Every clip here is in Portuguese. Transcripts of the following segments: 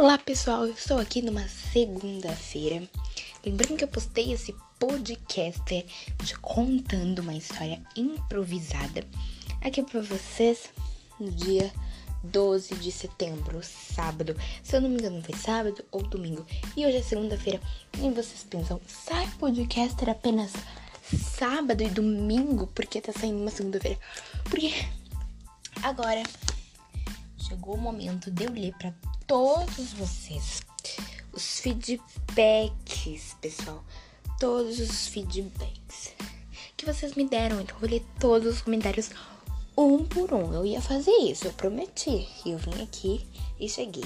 Olá pessoal, eu estou aqui numa segunda-feira. Lembrando que eu postei esse podcast contando uma história improvisada aqui para vocês no dia 12 de setembro, sábado. Se eu não me engano, foi sábado ou domingo. E hoje é segunda-feira. E vocês pensam, sai podcast era apenas sábado e domingo? Porque tá saindo uma segunda-feira? Porque agora chegou o momento de eu ler para todos vocês os feedbacks, pessoal. Todos os feedbacks que vocês me deram. Então, eu vou ler todos os comentários um por um. Eu ia fazer isso, eu prometi. Eu vim aqui e cheguei.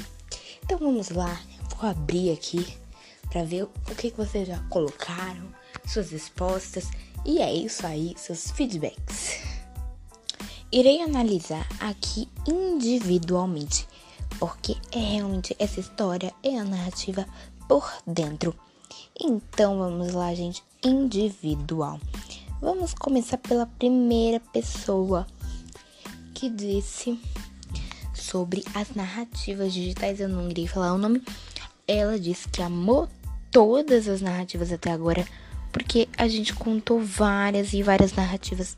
Então, vamos lá. Vou abrir aqui para ver o que, que vocês já colocaram, suas respostas. E é isso aí, seus feedbacks. Irei analisar aqui individualmente porque é realmente essa história é a narrativa por dentro. Então vamos lá, gente, individual. Vamos começar pela primeira pessoa que disse sobre as narrativas digitais. Eu não irei falar o nome. Ela disse que amou todas as narrativas até agora, porque a gente contou várias e várias narrativas.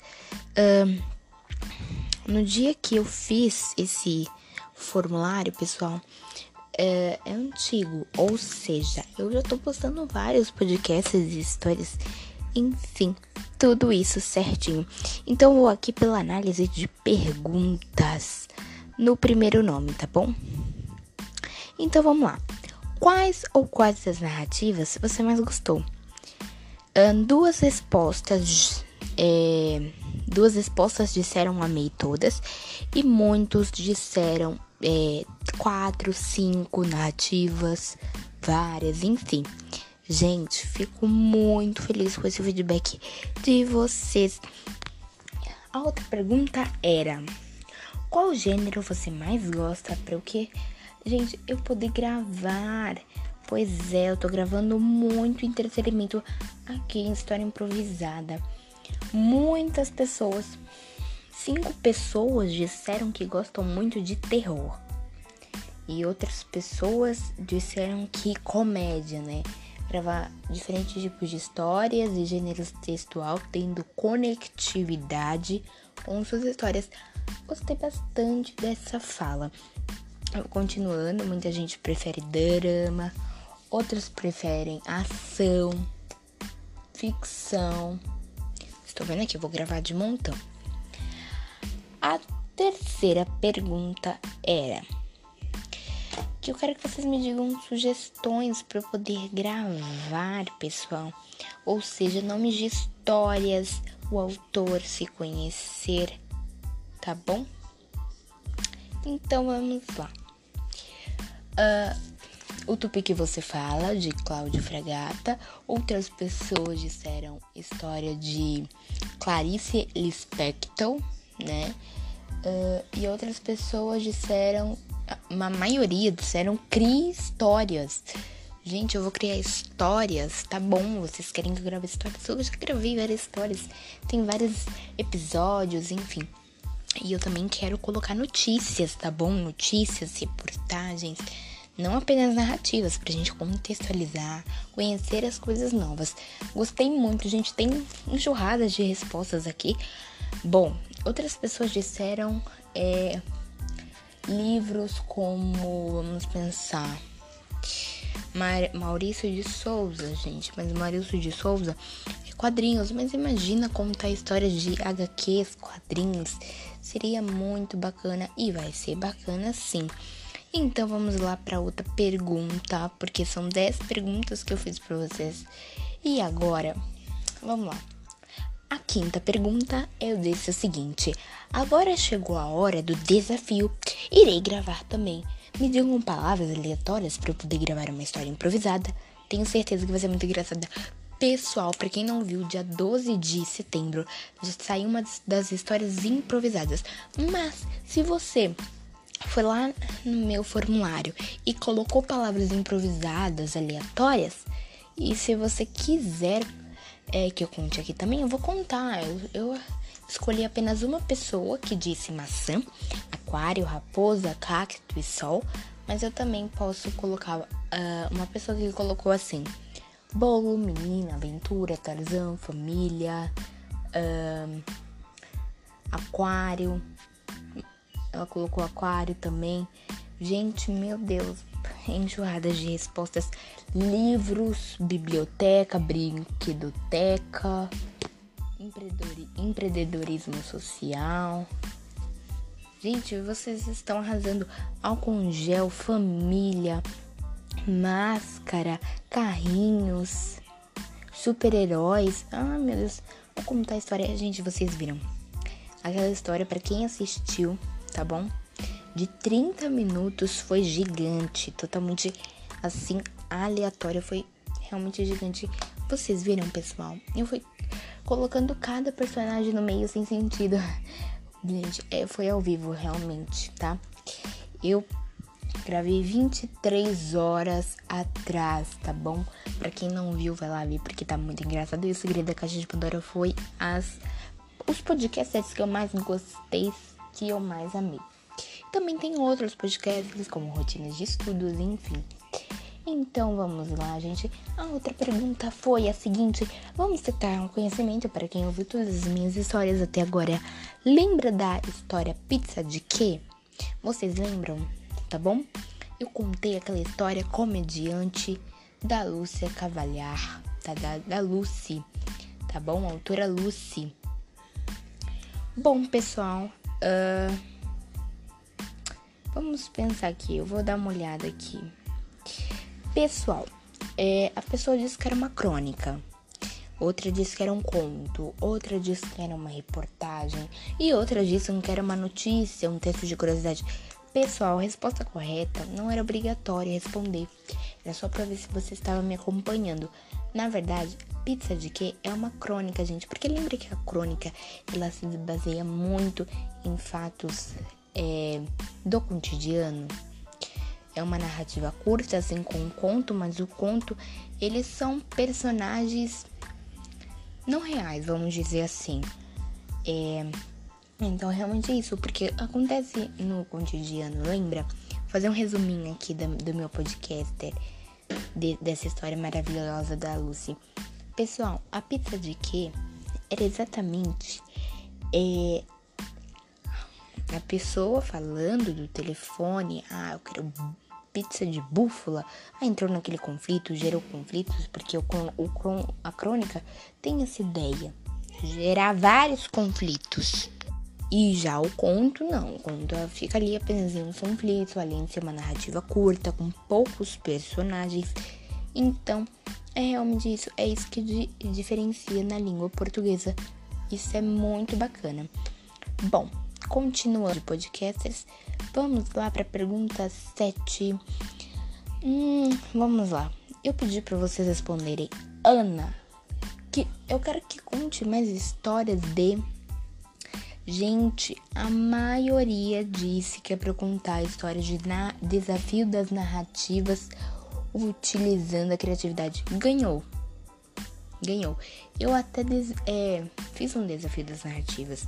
No dia que eu fiz esse formulário, pessoal, é, é, antigo, ou seja, eu já tô postando vários podcasts e histórias, enfim, tudo isso certinho. Então vou aqui pela análise de perguntas no primeiro nome, tá bom? Então vamos lá. Quais ou quais das narrativas você mais gostou? Um, duas respostas. É, duas respostas disseram amei todas e muitos disseram é, quatro, cinco narrativas, várias, enfim. Gente, fico muito feliz com esse feedback de vocês. A outra pergunta era: qual gênero você mais gosta para o? Gente, eu poder gravar. Pois é, eu tô gravando muito entretenimento aqui em História Improvisada. Muitas pessoas Cinco pessoas disseram que gostam muito de terror. E outras pessoas disseram que comédia, né? Gravar diferentes tipos de histórias e gêneros textual, tendo conectividade com suas histórias. Gostei bastante dessa fala. Continuando, muita gente prefere drama, outros preferem ação, ficção. Estou vendo aqui, vou gravar de montão. A terceira pergunta era que eu quero que vocês me digam sugestões para eu poder gravar, pessoal. Ou seja, nomes de histórias, o autor se conhecer, tá bom? Então vamos lá. Uh, o Tupi que você fala, de Cláudio Fragata. Outras pessoas disseram história de Clarice Lispector, né? Uh, e outras pessoas disseram, uma maioria disseram crie histórias. Gente, eu vou criar histórias, tá bom? Vocês querem que eu grave histórias? Eu já gravei várias histórias, tem vários episódios, enfim. E eu também quero colocar notícias, tá bom? Notícias, reportagens, não apenas narrativas, pra gente contextualizar, conhecer as coisas novas. Gostei muito, gente. Tem enxurradas de respostas aqui. Bom, Outras pessoas disseram é, livros como, vamos pensar, Maurício de Souza, gente. Mas Maurício de Souza é quadrinhos, mas imagina contar histórias de HQs, quadrinhos. Seria muito bacana e vai ser bacana sim. Então vamos lá para outra pergunta, porque são 10 perguntas que eu fiz para vocês. E agora, vamos lá. A quinta pergunta disse o seguinte: agora chegou a hora do desafio. Irei gravar também. Me digam palavras aleatórias para eu poder gravar uma história improvisada. Tenho certeza que vai ser muito engraçada. Pessoal, para quem não viu, dia 12 de setembro já saiu uma das histórias improvisadas. Mas se você foi lá no meu formulário e colocou palavras improvisadas aleatórias, e se você quiser é, que eu conte aqui também, eu vou contar. Eu, eu escolhi apenas uma pessoa que disse maçã, aquário, raposa, cacto e sol. Mas eu também posso colocar uh, uma pessoa que colocou assim: bolo, menina, aventura, Tarzan, família, uh, aquário. Ela colocou aquário também. Gente, meu Deus, enjoadas de respostas. Livros, biblioteca, brinquedoteca, empreendedorismo social. Gente, vocês estão arrasando. Álcool gel, família, máscara, carrinhos, super-heróis. Ah, meu Deus. Vou contar a história. Gente, vocês viram. Aquela história, para quem assistiu, tá bom? De 30 minutos foi gigante. Totalmente assim, aleatória. Foi realmente gigante. Vocês viram, pessoal? Eu fui colocando cada personagem no meio sem sentido. Gente, é, foi ao vivo realmente, tá? Eu gravei 23 horas atrás, tá bom? Pra quem não viu, vai lá ver, porque tá muito engraçado. E o segredo da caixa de Pandora foi as os podcasts que eu mais gostei, que eu mais amei. Também tem outros podcasts, como rotinas de estudos, enfim. Então vamos lá, gente. A outra pergunta foi a seguinte: vamos citar um conhecimento para quem ouviu todas as minhas histórias até agora. Lembra da história Pizza de quê? Vocês lembram? Tá bom? Eu contei aquela história comediante da Lúcia Cavalhar, tá? da, da Lucy, tá bom? A autora Lucy. Bom, pessoal, uh, vamos pensar aqui. Eu vou dar uma olhada aqui. Pessoal, é, a pessoa disse que era uma crônica, outra disse que era um conto, outra disse que era uma reportagem e outra disse que era uma notícia, um texto de curiosidade. Pessoal, a resposta correta não era obrigatória responder, era só para ver se você estava me acompanhando. Na verdade, pizza de quê é uma crônica, gente, porque lembra que a crônica ela se baseia muito em fatos é, do cotidiano é uma narrativa curta, assim como um conto, mas o conto, eles são personagens não reais, vamos dizer assim. É, então, realmente é isso, porque acontece no cotidiano, lembra? Vou fazer um resuminho aqui do, do meu podcast de, dessa história maravilhosa da Lucy. Pessoal, a pizza de quê? Era exatamente é, a pessoa falando do telefone, ah, eu quero pizza de búfala, aí entrou naquele conflito, gerou conflitos, porque o, o, a crônica tem essa ideia, gerar vários conflitos. E já o conto, não. O conto fica ali apenas em um conflito, além de ser uma narrativa curta, com poucos personagens. Então, é realmente isso. É isso que di diferencia na língua portuguesa. Isso é muito bacana. Bom, continuando podcasters, Vamos lá para a pergunta 7. Hum, vamos lá. Eu pedi para vocês responderem Ana, que eu quero que conte mais histórias de Gente, a maioria disse que é para contar histórias de na... desafio das narrativas utilizando a criatividade. Ganhou. Ganhou. Eu até des... é, fiz um desafio das narrativas.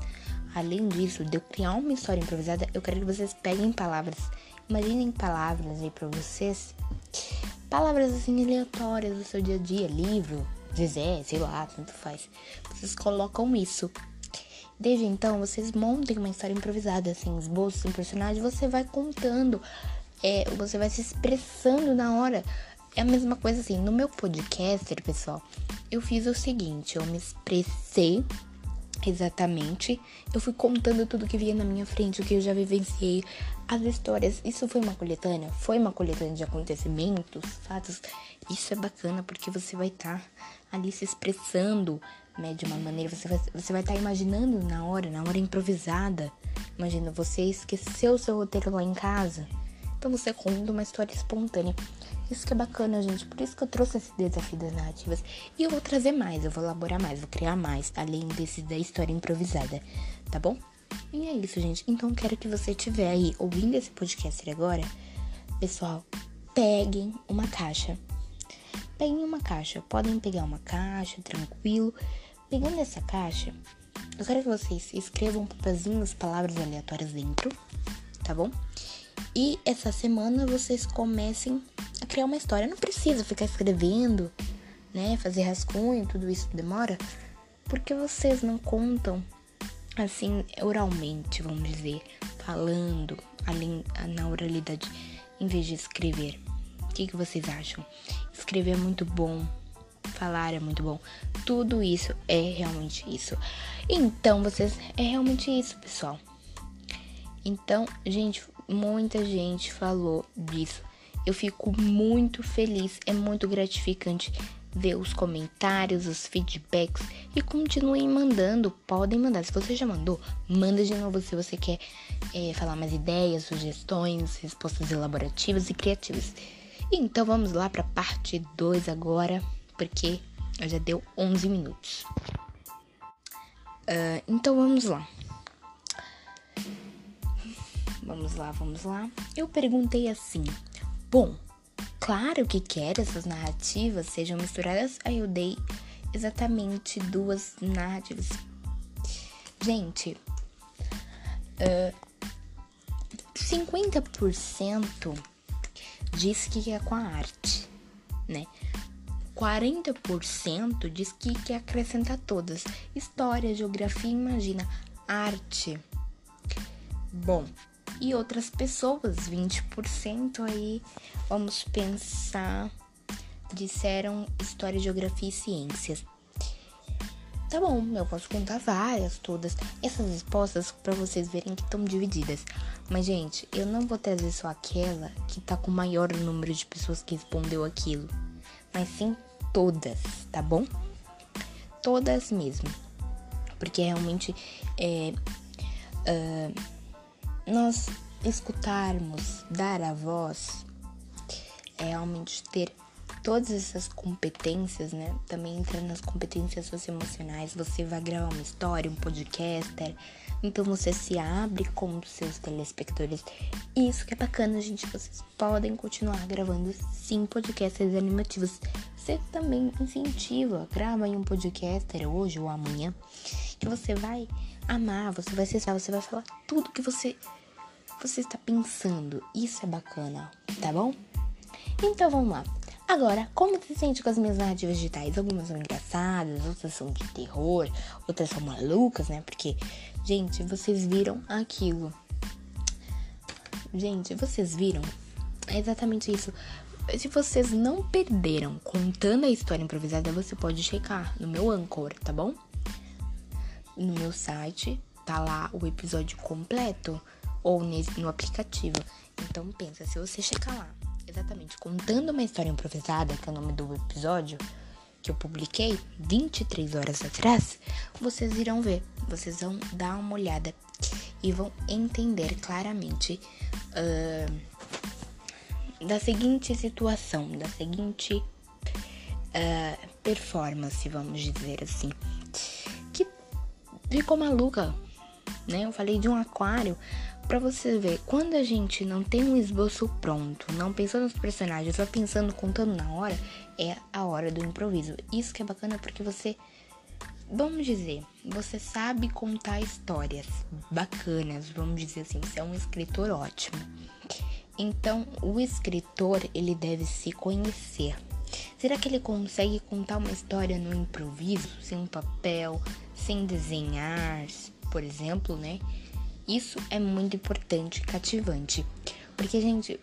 Além disso, de eu criar uma história improvisada, eu quero que vocês peguem palavras. Imaginem palavras aí pra vocês. Palavras assim aleatórias do seu dia a dia, livro, Zezé, sei lá, tanto faz. Vocês colocam isso. Desde então, vocês montem uma história improvisada, assim, esboço, um personagem, você vai contando, é, você vai se expressando na hora. É a mesma coisa assim, no meu podcaster, pessoal, eu fiz o seguinte, eu me expressei Exatamente. Eu fui contando tudo que via na minha frente, o que eu já vivenciei, as histórias. Isso foi uma coletânea? Foi uma coletânea de acontecimentos, fatos. Isso é bacana porque você vai estar tá ali se expressando, né, de uma maneira. Você vai, você vai estar tá imaginando na hora, na hora improvisada. Imagina, você esqueceu o seu roteiro lá em casa. Então você conta uma história espontânea. Isso que é bacana, gente. Por isso que eu trouxe esse desafio das narrativas. E eu vou trazer mais, eu vou elaborar mais, vou criar mais, além desse da história improvisada, tá bom? E é isso, gente. Então quero que você estiver aí ouvindo esse podcast agora, pessoal, peguem uma caixa. Peguem uma caixa. Podem pegar uma caixa, tranquilo. Pegando essa caixa, eu quero que vocês escrevam um papelzinho as palavras aleatórias dentro, tá bom? E essa semana vocês comecem criar uma história. Não precisa ficar escrevendo, né? Fazer rascunho, tudo isso demora. Porque vocês não contam assim oralmente, vamos dizer, falando além na oralidade em vez de escrever. O que, que vocês acham? Escrever é muito bom, falar é muito bom. Tudo isso é realmente isso. Então, vocês é realmente isso, pessoal. Então, gente, muita gente falou disso. Eu fico muito feliz, é muito gratificante ver os comentários, os feedbacks e continuem mandando. Podem mandar. Se você já mandou, manda de novo se você quer é, falar mais ideias, sugestões, respostas elaborativas e criativas. Então vamos lá para parte 2 agora, porque já deu 11 minutos. Uh, então vamos lá. Vamos lá, vamos lá. Eu perguntei assim: Bom, claro que quero essas narrativas sejam misturadas. Aí eu dei exatamente duas narrativas. Gente, uh, 50% diz que é com a arte, né? 40% diz que quer acrescentar todas: história, geografia, imagina, arte. Bom, e outras pessoas, 20% aí, vamos pensar, disseram história, geografia e ciências. Tá bom, eu posso contar várias, todas. Essas respostas para vocês verem que estão divididas. Mas, gente, eu não vou trazer só aquela que tá com o maior número de pessoas que respondeu aquilo. Mas sim todas, tá bom? Todas mesmo. Porque realmente é. Uh, nós escutarmos, dar a voz, é realmente ter todas essas competências, né? Também entra nas competências socioemocionais. Você vai gravar uma história, um podcaster, então você se abre com os seus telespectadores. Isso que é bacana, gente. Vocês podem continuar gravando sim podcasts animativos. Você também incentiva, grava aí um podcaster hoje ou amanhã, que você vai amar, você vai acessar, você vai falar tudo que você você está pensando. Isso é bacana, tá bom? Então vamos lá. Agora, como se sente com as minhas narrativas digitais? Algumas são engraçadas, outras são de terror, outras são malucas, né? Porque, gente, vocês viram aquilo. Gente, vocês viram? É exatamente isso. Se vocês não perderam contando a história improvisada, você pode checar no meu Anchor, tá bom? No meu site, tá lá o episódio completo ou no aplicativo. Então pensa, se você checar lá, exatamente contando uma história improvisada, que é o nome do episódio que eu publiquei 23 horas atrás, vocês irão ver, vocês vão dar uma olhada e vão entender claramente uh, da seguinte situação, da seguinte uh, performance, vamos dizer assim, que ficou maluca, né? Eu falei de um aquário para você ver, quando a gente não tem um esboço pronto, não pensando nos personagens, só pensando, contando na hora, é a hora do improviso. Isso que é bacana porque você, vamos dizer, você sabe contar histórias bacanas, vamos dizer assim, você é um escritor ótimo. Então, o escritor, ele deve se conhecer. Será que ele consegue contar uma história no improviso, sem papel, sem desenhar, por exemplo, né? Isso é muito importante, cativante. Porque, gente,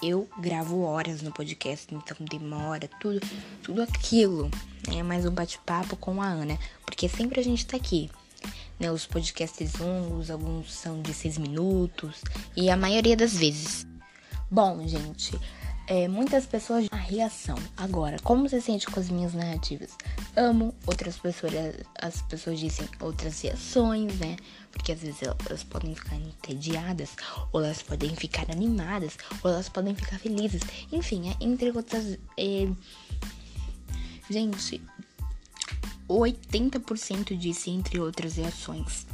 eu gravo horas no podcast, então demora tudo, tudo aquilo. É mais um bate-papo com a Ana, porque sempre a gente tá aqui. Né, os podcasts longos, alguns são de seis minutos e a maioria das vezes. Bom, gente, é, muitas pessoas a reação. Agora, como você sente com as minhas narrativas? Amo. Outras pessoas, as pessoas dizem outras reações, né? Porque às vezes elas podem ficar entediadas, ou elas podem ficar animadas, ou elas podem ficar felizes. Enfim, é, entre outras. É... Gente, 80% disse entre outras reações.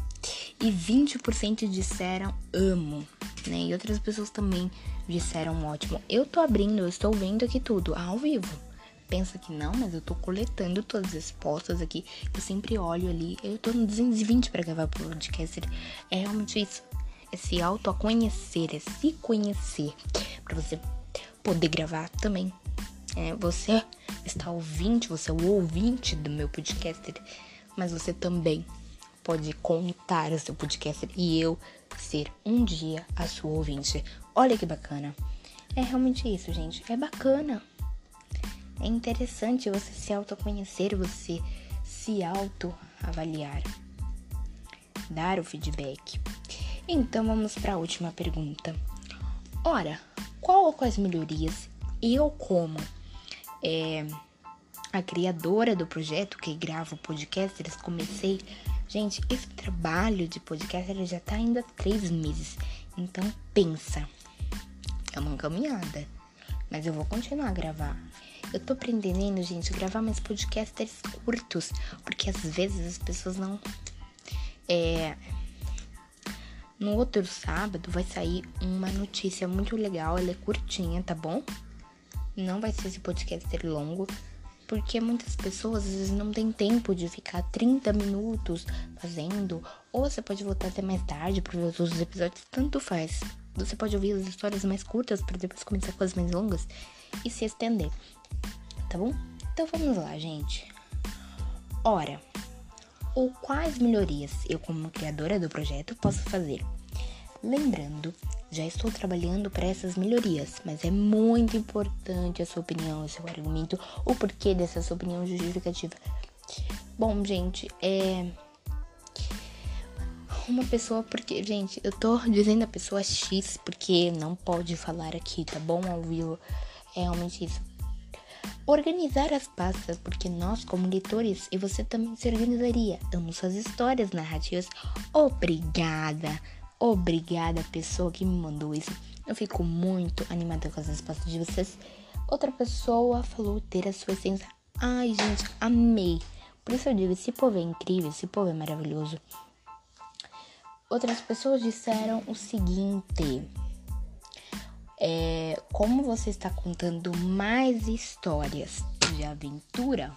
E 20% disseram amo, né? E outras pessoas também disseram ótimo. Eu tô abrindo, eu estou vendo aqui tudo ao vivo. Pensa que não, mas eu tô coletando todas as respostas aqui. Eu sempre olho ali. Eu tô no 220 para gravar podcast. É realmente isso. é se autoconhecer, é se conhecer. para você poder gravar também. É, você está ouvinte, você é o ouvinte do meu podcast, mas você também pode contar o seu podcast e eu ser um dia a sua ouvinte. Olha que bacana. É realmente isso, gente. É bacana. É interessante você se autoconhecer, você se autoavaliar, dar o feedback. Então vamos para a última pergunta. Ora, qual ou quais melhorias eu como é, a criadora do projeto que grava o podcast, eles comecei Gente, esse trabalho de podcast ele já tá indo há três meses. Então pensa. É uma caminhada. Mas eu vou continuar a gravar. Eu tô aprendendo, gente, a gravar mais podcasts curtos. Porque às vezes as pessoas não. É. No outro sábado vai sair uma notícia muito legal. Ela é curtinha, tá bom? Não vai ser esse podcast longo. Porque muitas pessoas às vezes não tem tempo de ficar 30 minutos fazendo, ou você pode voltar até mais tarde para ver os outros episódios, tanto faz. Você pode ouvir as histórias mais curtas para depois começar com as mais longas e se estender. Tá bom? Então vamos lá, gente. Ora, ou quais melhorias eu, como criadora do projeto, posso fazer? Lembrando já estou trabalhando para essas melhorias, mas é muito importante a sua opinião, o seu argumento, o porquê dessa sua opinião justificativa. Bom, gente, é. Uma pessoa, porque, gente, eu tô dizendo a pessoa X porque não pode falar aqui, tá bom? Ao vivo. É realmente isso. Organizar as pastas, porque nós, como leitores, e você também se organizaria. Amo suas histórias narrativas. Obrigada Obrigada, pessoa que me mandou isso. Eu fico muito animada com as respostas de vocês. Outra pessoa falou ter a sua essência. Ai, gente, amei. Por isso eu digo, esse povo é incrível, esse povo é maravilhoso. Outras pessoas disseram o seguinte: é, como você está contando mais histórias de aventura,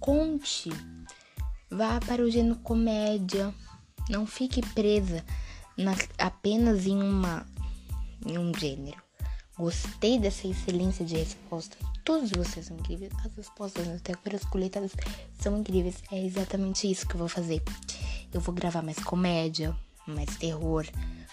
conte, vá para o gênero comédia, não fique presa na, apenas em, uma, em um gênero. Gostei dessa excelência de resposta. Todos vocês são incríveis. As respostas até agora coletadas são incríveis. É exatamente isso que eu vou fazer. Eu vou gravar mais comédia, mais terror.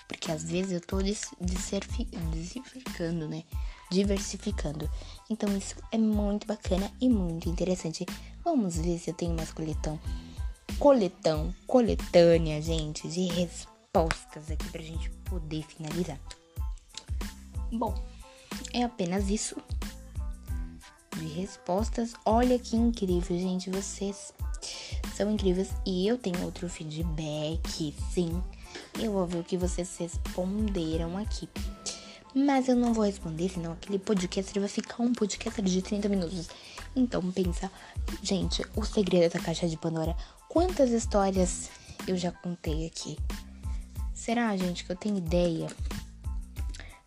Porque às vezes eu tô diversificando, né? Diversificando. Então isso é muito bacana e muito interessante. Vamos ver se eu tenho mais coletão coletão, coletânea, gente, de respostas aqui pra gente poder finalizar. Bom, é apenas isso de respostas. Olha que incrível, gente, vocês são incríveis e eu tenho outro feedback, sim. Eu vou ver o que vocês responderam aqui. Mas eu não vou responder, senão aquele podcast vai ficar um podcast de 30 minutos. Então pensa, gente, o segredo da caixa de Pandora. Quantas histórias eu já contei aqui? Será, gente, que eu tenho ideia?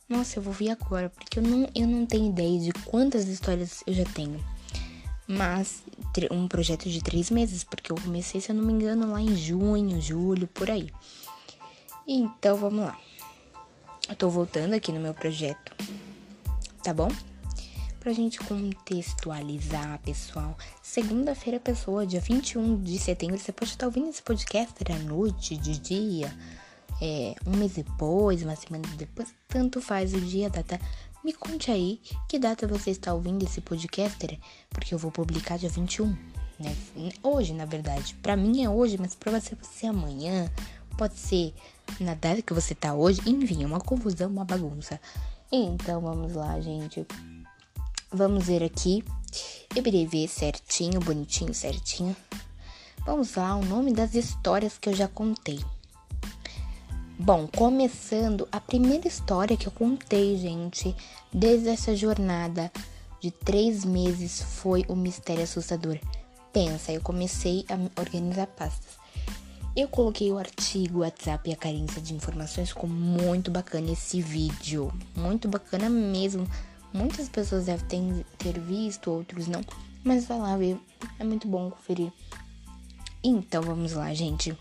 Nossa, eu vou ver agora, porque eu não, eu não tenho ideia de quantas histórias eu já tenho. Mas um projeto de três meses, porque eu comecei, se eu não me engano, lá em junho, julho, por aí. Então vamos lá. Eu tô voltando aqui no meu projeto, tá bom? Pra gente contextualizar, pessoal. Segunda-feira, pessoa, dia 21 de setembro, você pode estar ouvindo esse podcast à noite, de dia, é, um mês depois, uma semana depois, tanto faz o dia, a data. Me conte aí que data você está ouvindo esse podcast, porque eu vou publicar dia 21, né? Hoje, na verdade. Pra mim é hoje, mas pra você pode ser amanhã, pode ser na data que você tá hoje, enfim, é uma confusão, uma bagunça. Então vamos lá, gente. Vamos ver aqui. ver certinho, bonitinho, certinho. Vamos lá, o nome das histórias que eu já contei. Bom, começando a primeira história que eu contei, gente, desde essa jornada de três meses foi o mistério assustador. Pensa, eu comecei a organizar pastas. Eu coloquei o artigo, o WhatsApp e a carência de informações. Ficou muito bacana esse vídeo. Muito bacana mesmo. Muitas pessoas devem ter visto, outros não. Mas vai lá ver. É muito bom conferir. Então vamos lá, gente.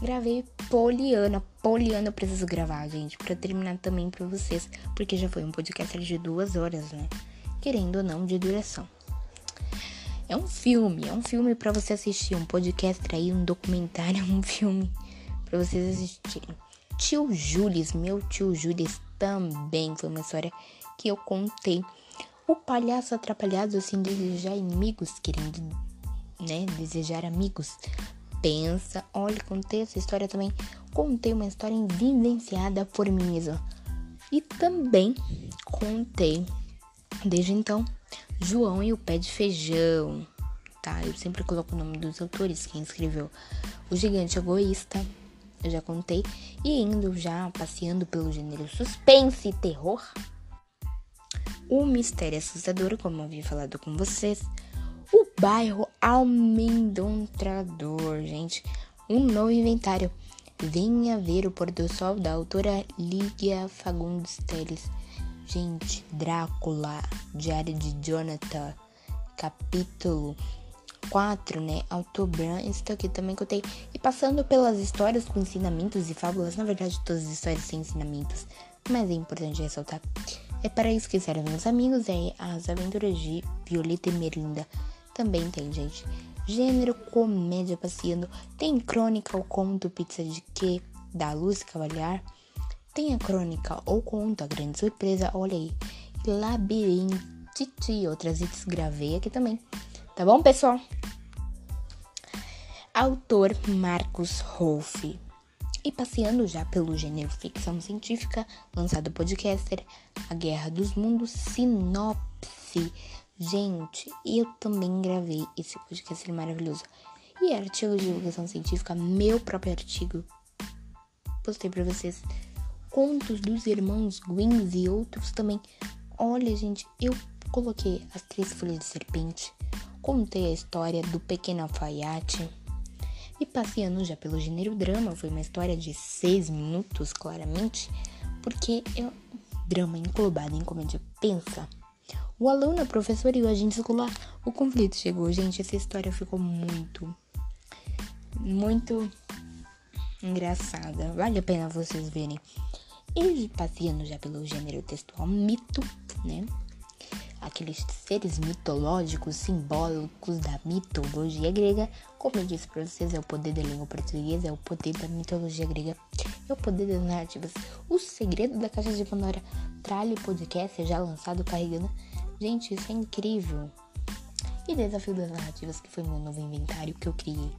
Gravei Poliana. Poliana eu preciso gravar, gente, para terminar também para vocês, porque já foi um podcast de duas horas, né? Querendo ou não, de duração. É um filme, é um filme para você assistir, um podcast aí, um documentário, um filme para vocês assistirem. Tio Jules, meu tio Jules também foi uma história que eu contei. O palhaço atrapalhado, assim, desejar inimigos, querendo, né, desejar amigos. Pensa, olha, contei essa história também. Contei uma história vivenciada por mim mesma. E também contei, desde então, João e o Pé de Feijão, tá? Eu sempre coloco o nome dos autores, quem escreveu O Gigante Egoísta, eu já contei. E indo já passeando pelo gênero suspense e terror. O Mistério Assustador, como eu havia falado com vocês. O bairro Almendontrador, gente. Um novo inventário. Venha ver o pôr do sol da autora Lígia Fagundes Teles. Gente, Drácula, Diário de Jonathan, capítulo 4, né? Autobran, isso aqui também contei. E passando pelas histórias com ensinamentos e fábulas, na verdade, todas as histórias têm ensinamentos, mas é importante ressaltar. É para isso que servem meus amigos, é as aventuras de Violeta e Merlinda. Também tem, gente. Gênero, comédia passeando. Tem crônica ou conto, pizza de quê? Da Luz Cavalhar. Tem a crônica ou conto, a grande surpresa, olha aí. Labirintite e outras itens gravei aqui também. Tá bom, pessoal? Autor Marcos Rolfe. E passeando já pelo gênero ficção científica, lançado podcaster A Guerra dos Mundos, Sinopse. Gente, eu também gravei esse podcast maravilhoso. E artigo de divulgação científica, meu próprio artigo. Postei pra vocês contos dos irmãos Gwynns e outros também. Olha, gente, eu coloquei as três folhas de serpente contei a história do pequeno alfaiate. E passeando já pelo gênero drama, foi uma história de seis minutos, claramente, porque é um drama englobado em comédia. Pensa. O aluno, a professora e o agente escolar. O conflito chegou, gente. Essa história ficou muito, muito engraçada. Vale a pena vocês verem. E passeando já pelo gênero textual mito, né? Aqueles seres mitológicos, simbólicos da mitologia grega. Como eu disse para vocês, é o poder da língua portuguesa, é o poder da mitologia grega, é o poder das narrativas. O segredo da caixa de Pandora. Tralho podcast já lançado carregando. Gente, isso é incrível. E desafio das narrativas, que foi meu novo inventário que eu criei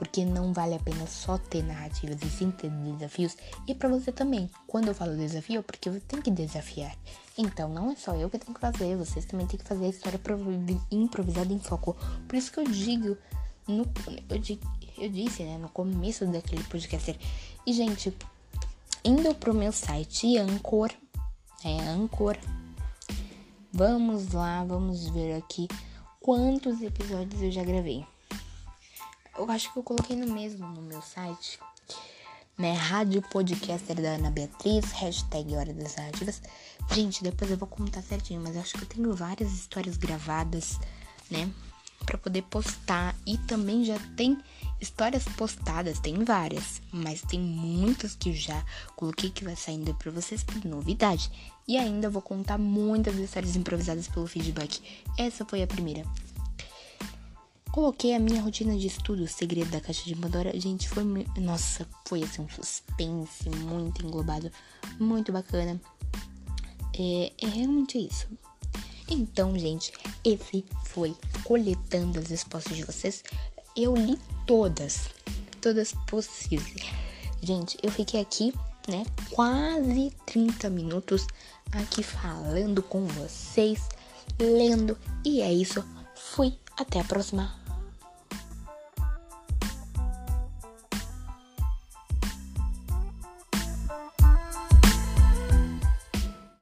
porque não vale a pena só ter narrativas e sim ter desafios. E para você também. Quando eu falo desafio, é porque você tem que desafiar. Então não é só eu que tenho que fazer, vocês também têm que fazer a história improvisada em foco. Por isso que eu digo, no, eu, eu disse, né, no começo daquele podcast. E gente, indo pro meu site Anchor, é Anchor. Vamos lá, vamos ver aqui quantos episódios eu já gravei. Eu acho que eu coloquei no mesmo no meu site. Né? Rádio Podcaster da Ana Beatriz, hashtag Hora das Narrativas. Gente, depois eu vou contar certinho, mas acho que eu tenho várias histórias gravadas, né? Pra poder postar. E também já tem histórias postadas, tem várias. Mas tem muitas que eu já coloquei que vai saindo pra vocês por novidade. E ainda vou contar muitas histórias improvisadas pelo feedback. Essa foi a primeira. Coloquei a minha rotina de estudo, o segredo da caixa de Pandora. Gente, foi. Nossa, foi assim um suspense muito englobado, muito bacana. É, é realmente isso. Então, gente, esse foi coletando as respostas de vocês. Eu li todas, todas possíveis. Gente, eu fiquei aqui, né, quase 30 minutos aqui falando com vocês, lendo. E é isso. Fui. Até a próxima.